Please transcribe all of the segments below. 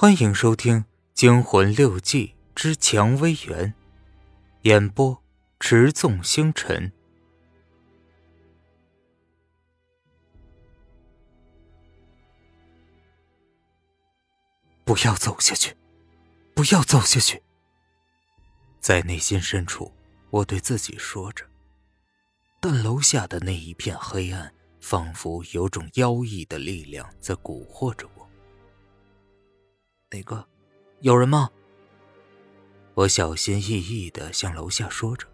欢迎收听《惊魂六记之蔷薇园》，演播：持纵星辰。不要走下去，不要走下去。在内心深处，我对自己说着，但楼下的那一片黑暗，仿佛有种妖异的力量在蛊惑着我。哪个？有人吗？我小心翼翼的向楼下说着，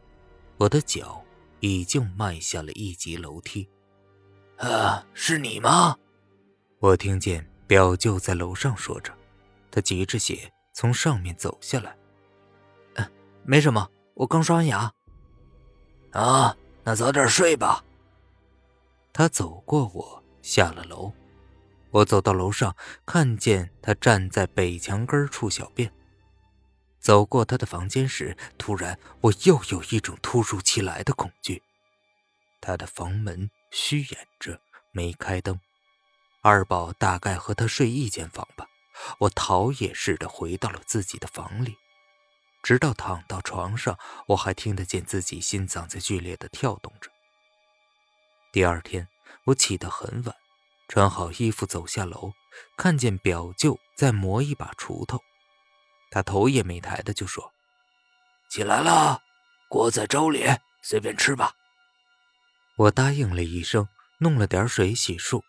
我的脚已经迈下了一级楼梯。啊，是你吗？我听见表舅在楼上说着，他急着血从上面走下来。嗯，没什么，我刚刷完牙。啊，那早点睡吧。他走过我，下了楼。我走到楼上，看见他站在北墙根处小便。走过他的房间时，突然我又有一种突如其来的恐惧。他的房门虚掩着，没开灯。二宝大概和他睡一间房吧。我逃也似的回到了自己的房里，直到躺到床上，我还听得见自己心脏在剧烈的跳动着。第二天，我起得很晚。穿好衣服走下楼，看见表舅在磨一把锄头，他头也没抬的就说：“起来了，锅在粥里，随便吃吧。”我答应了一声，弄了点水洗漱。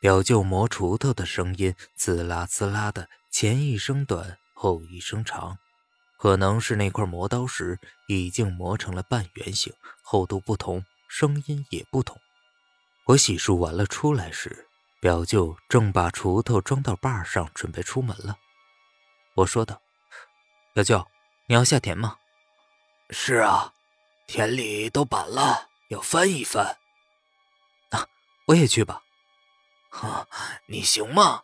表舅磨锄头的声音滋啦滋啦的，前一声短，后一声长，可能是那块磨刀石已经磨成了半圆形，厚度不同，声音也不同。我洗漱完了出来时，表舅正把锄头装到把上，准备出门了。我说道：“表舅，你要下田吗？”“是啊，田里都板了，要翻一翻。”“啊，我也去吧。”“哈，你行吗？”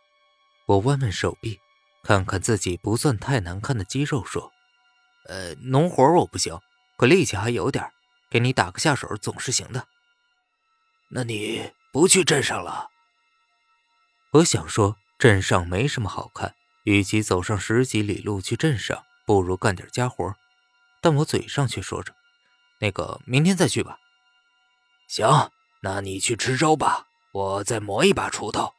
我弯弯手臂，看看自己不算太难看的肌肉，说：“呃，农活我不行，可力气还有点，给你打个下手总是行的。”那你不去镇上了？我想说，镇上没什么好看，与其走上十几里路去镇上，不如干点家活。但我嘴上却说着：“那个，明天再去吧。”行，那你去吃粥吧，我再磨一把锄头。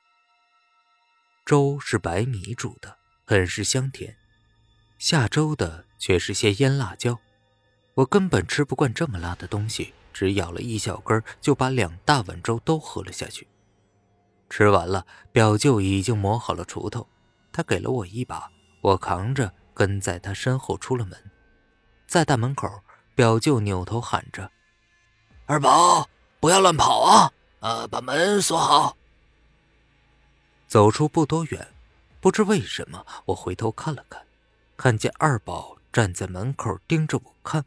粥是白米煮的，很是香甜。下粥的却是些腌辣椒，我根本吃不惯这么辣的东西。只咬了一小根，就把两大碗粥都喝了下去。吃完了，表舅已经磨好了锄头，他给了我一把，我扛着跟在他身后出了门。在大门口，表舅扭头喊着：“二宝，不要乱跑啊！啊，把门锁好。”走出不多远，不知为什么，我回头看了看，看见二宝站在门口盯着我看。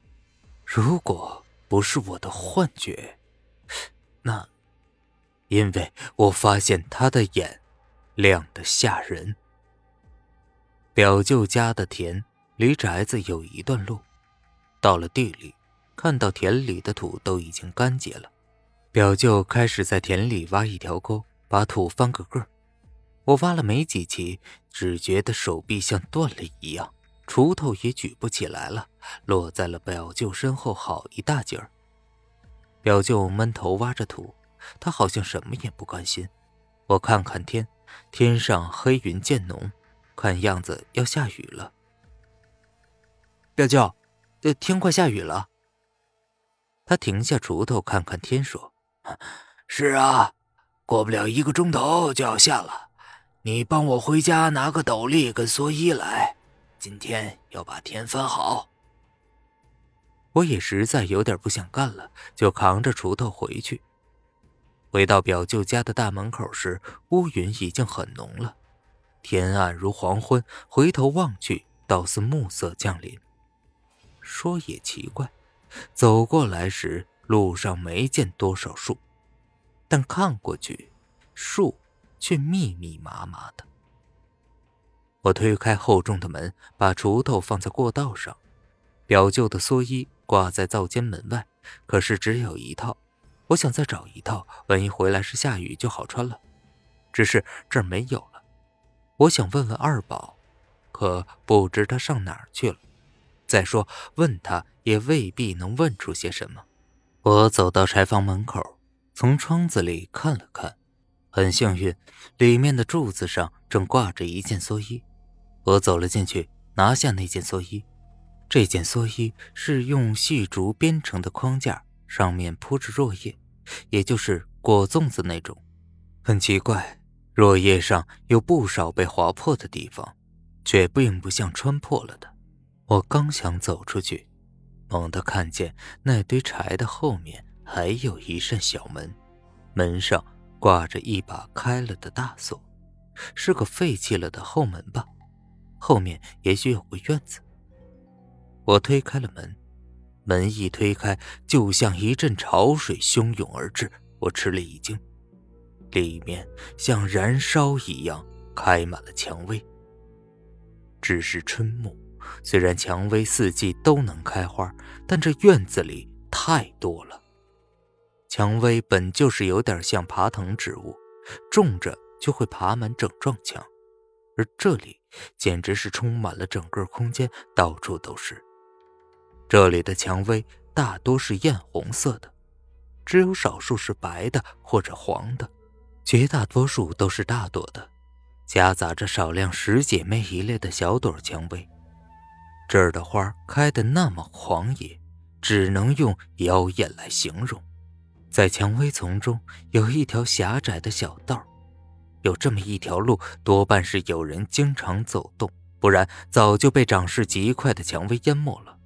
如果……不是我的幻觉，那，因为我发现他的眼亮得吓人。表舅家的田离宅子有一段路，到了地里，看到田里的土都已经干结了。表舅开始在田里挖一条沟，把土翻个个。我挖了没几期，只觉得手臂像断了一样。锄头也举不起来了，落在了表舅身后好一大截儿。表舅闷头挖着土，他好像什么也不关心。我看看天，天上黑云渐浓，看样子要下雨了。表舅，这，天快下雨了。他停下锄头，看看天，说：“是啊，过不了一个钟头就要下了。你帮我回家拿个斗笠跟蓑衣来。”今天要把田翻好。我也实在有点不想干了，就扛着锄头回去。回到表舅家的大门口时，乌云已经很浓了，天暗如黄昏。回头望去，倒似暮色降临。说也奇怪，走过来时路上没见多少树，但看过去，树却密密麻麻的。我推开厚重的门，把锄头放在过道上。表舅的蓑衣挂在灶间门外，可是只有一套。我想再找一套，万一回来是下雨就好穿了。只是这儿没有了。我想问问二宝，可不知他上哪儿去了。再说，问他也未必能问出些什么。我走到柴房门口，从窗子里看了看，很幸运，里面的柱子上正挂着一件蓑衣。我走了进去，拿下那件蓑衣。这件蓑衣是用细竹编成的框架，上面铺着箬叶，也就是裹粽子那种。很奇怪，箬叶上有不少被划破的地方，却并不像穿破了的。我刚想走出去，猛地看见那堆柴的后面还有一扇小门，门上挂着一把开了的大锁，是个废弃了的后门吧？后面也许有个院子。我推开了门，门一推开，就像一阵潮水汹涌而至，我吃了一惊，里面像燃烧一样开满了蔷薇。只是春木。虽然蔷薇四季都能开花，但这院子里太多了。蔷薇本就是有点像爬藤植物，种着就会爬满整幢墙，而这里简直是充满了整个空间，到处都是。这里的蔷薇大多是艳红色的，只有少数是白的或者黄的，绝大多数都是大朵的，夹杂着少量十姐妹一类的小朵蔷薇。这儿的花开得那么狂野，只能用妖艳来形容。在蔷薇丛中有一条狭窄的小道，有这么一条路，多半是有人经常走动，不然早就被长势极快的蔷薇淹没了。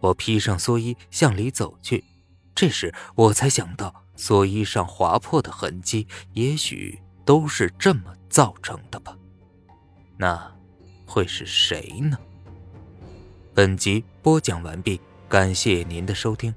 我披上蓑衣向里走去，这时我才想到，蓑衣上划破的痕迹，也许都是这么造成的吧？那会是谁呢？本集播讲完毕，感谢您的收听。